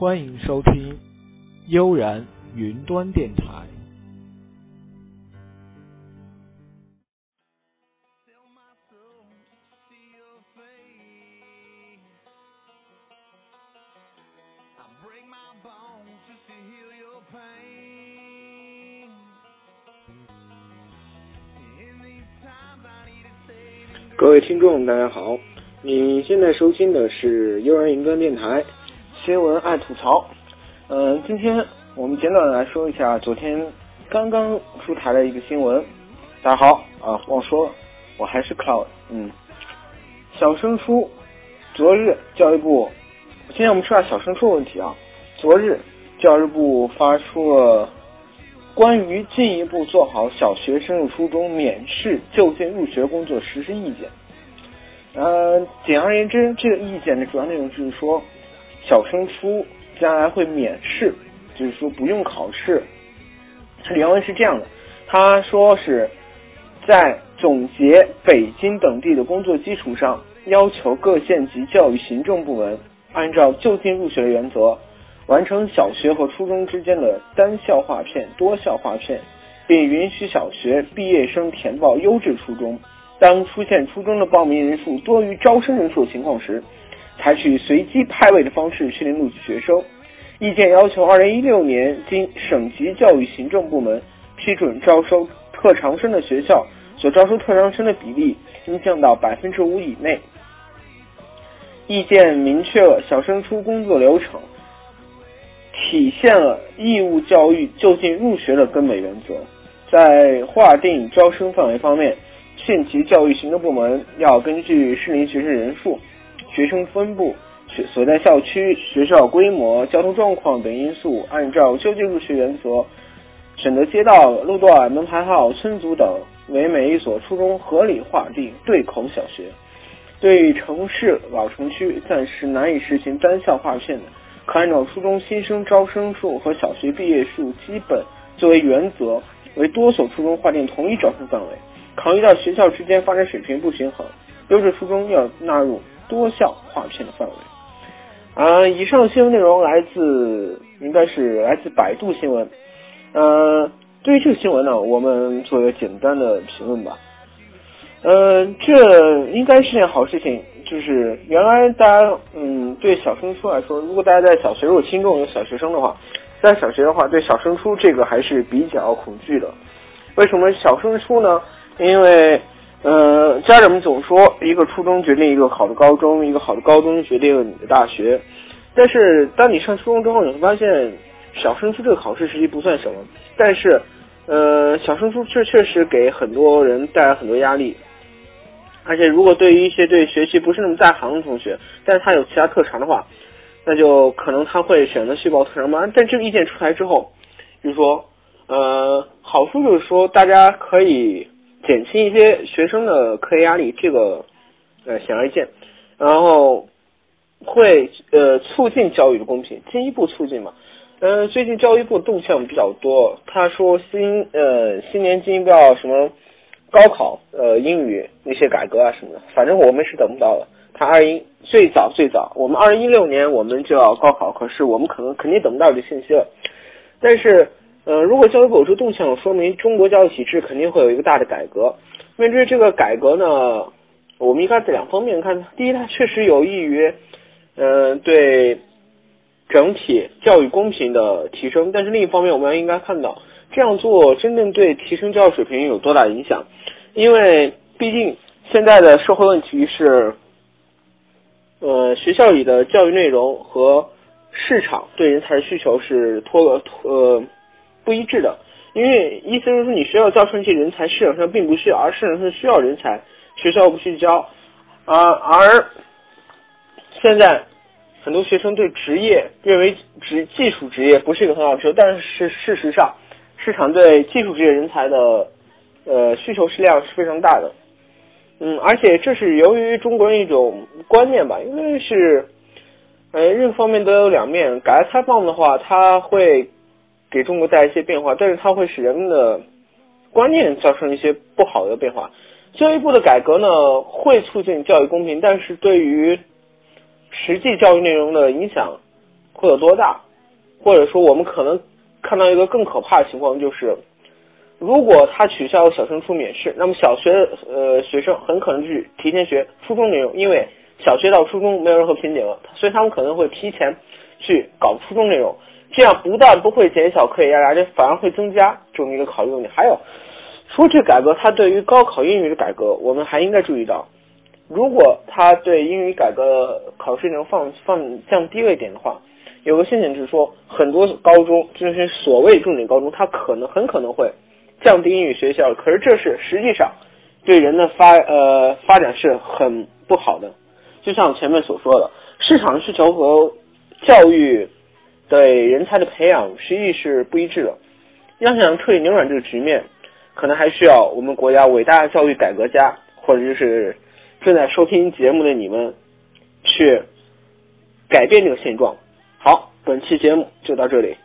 欢迎收听悠然云端电台。各位听众，大家好！你现在收听的是悠然云端电台新闻爱吐槽。嗯，今天我们简短的来说一下昨天刚刚出台的一个新闻。大家好啊，忘说了，我还是 Cloud。嗯，小升初，昨日教育部，今天我们说下小升初问题啊。昨日教育部发出了关于进一步做好小学升入初中免试就近入学工作实施意见。呃，简而言之，这个意见的主要内容就是说，小升初将来会免试，就是说不用考试。它原文是这样的，他说是在总结北京等地的工作基础上，要求各县级教育行政部门按照就近入学的原则，完成小学和初中之间的单校划片、多校划片，并允许小学毕业生填报优质初中。当出现初中的报名人数多于招生人数的情况时，采取随机派位的方式确定录取学生。意见要求，二零一六年经省级教育行政部门批准招收特长生的学校，所招收特长生的比例应降到百分之五以内。意见明确了小升初工作流程，体现了义务教育就近入学的根本原则。在划定招生范围方面，县级教育行政部门要根据适龄学生人数、学生分布、学所在校区、学校规模、交通状况等因素，按照就近入学原则，选择街道、路段、门牌号、村组等为每一所初中合理划定对口小学。对城市老城区暂时难以实行单校划片的，可按照初中新生招生数和小学毕业数基本作为原则，为多所初中划定同一招生范围。考虑到学校之间发展水平不平衡，优质初中要纳入多校划片的范围。呃，以上新闻内容来自应该是来自百度新闻。呃，对于这个新闻呢，我们做一个简单的评论吧。呃，这应该是件好事情，就是原来大家嗯对小升初来说，如果大家在小学如果听众有小学生的话，在小学的话对小升初这个还是比较恐惧的。为什么小升初呢？因为，呃，家长们总说一个初中决定一个好的高中，一个好的高中决定你的大学。但是当你上初中之后，你会发现小升初这个考试实际不算什么。但是，呃，小升初确确实给很多人带来很多压力。而且，如果对于一些对学习不是那么在行的同学，但是他有其他特长的话，那就可能他会选择去报特长班。但这个意见出来之后，就是说，呃，好处就是说大家可以。减轻一些学生的课业压力，这个呃显而易见，然后会呃促进教育的公平，进一步促进嘛。嗯，最近教育部动向比较多，他说新呃新年进一步要什么高考呃英语那些改革啊什么的，反正我们是等不到了。他二一最早最早，我们二零一六年我们就要高考，可是我们可能肯定等不到这信息了，但是。呃，如果教育部有这动向，说明中国教育体制肯定会有一个大的改革。面对这个改革呢，我们应该在两方面看。第一，它确实有益于，呃，对整体教育公平的提升。但是另一方面，我们应该看到，这样做真正对提升教育水平有多大影响？因为毕竟现在的社会问题是，呃，学校里的教育内容和市场对人才需求是脱脱。不一致的，因为意思就是说，你学校教出这些人才，市场上并不需要，而市场上需要人才，学校不去教，啊，而现在很多学生对职业认为职技术职业不是一个很好的事，但是事实上，市场对技术职业人才的呃需求是量是非常大的，嗯，而且这是由于中国人一种观念吧，因为是呃任何方面都有两面，改革开放的话，它会。给中国带来一些变化，但是它会使人们的观念造成一些不好的变化。教育部的改革呢，会促进教育公平，但是对于实际教育内容的影响，会有多大？或者说，我们可能看到一个更可怕的情况，就是如果他取消小升初免试，那么小学呃学生很可能去提前学初中内容，因为小学到初中没有任何瓶颈了，所以他们可能会提前去搞初中内容。这样不但不会减小课业压力，反而会增加这么一个考虑问题。还有，说这改革，它对于高考英语的改革，我们还应该注意到，如果它对英语改革考试内容放放降低了一点的话，有个现象就是说，很多高中，这些所谓重点高中，它可能很可能会降低英语学校。可是这是实际上对人的发呃发展是很不好的。就像前面所说的，市场需求和教育。对人才的培养实际是不一致的。要想彻底扭转这个局面，可能还需要我们国家伟大的教育改革家，或者就是正在收听节目的你们，去改变这个现状。好，本期节目就到这里。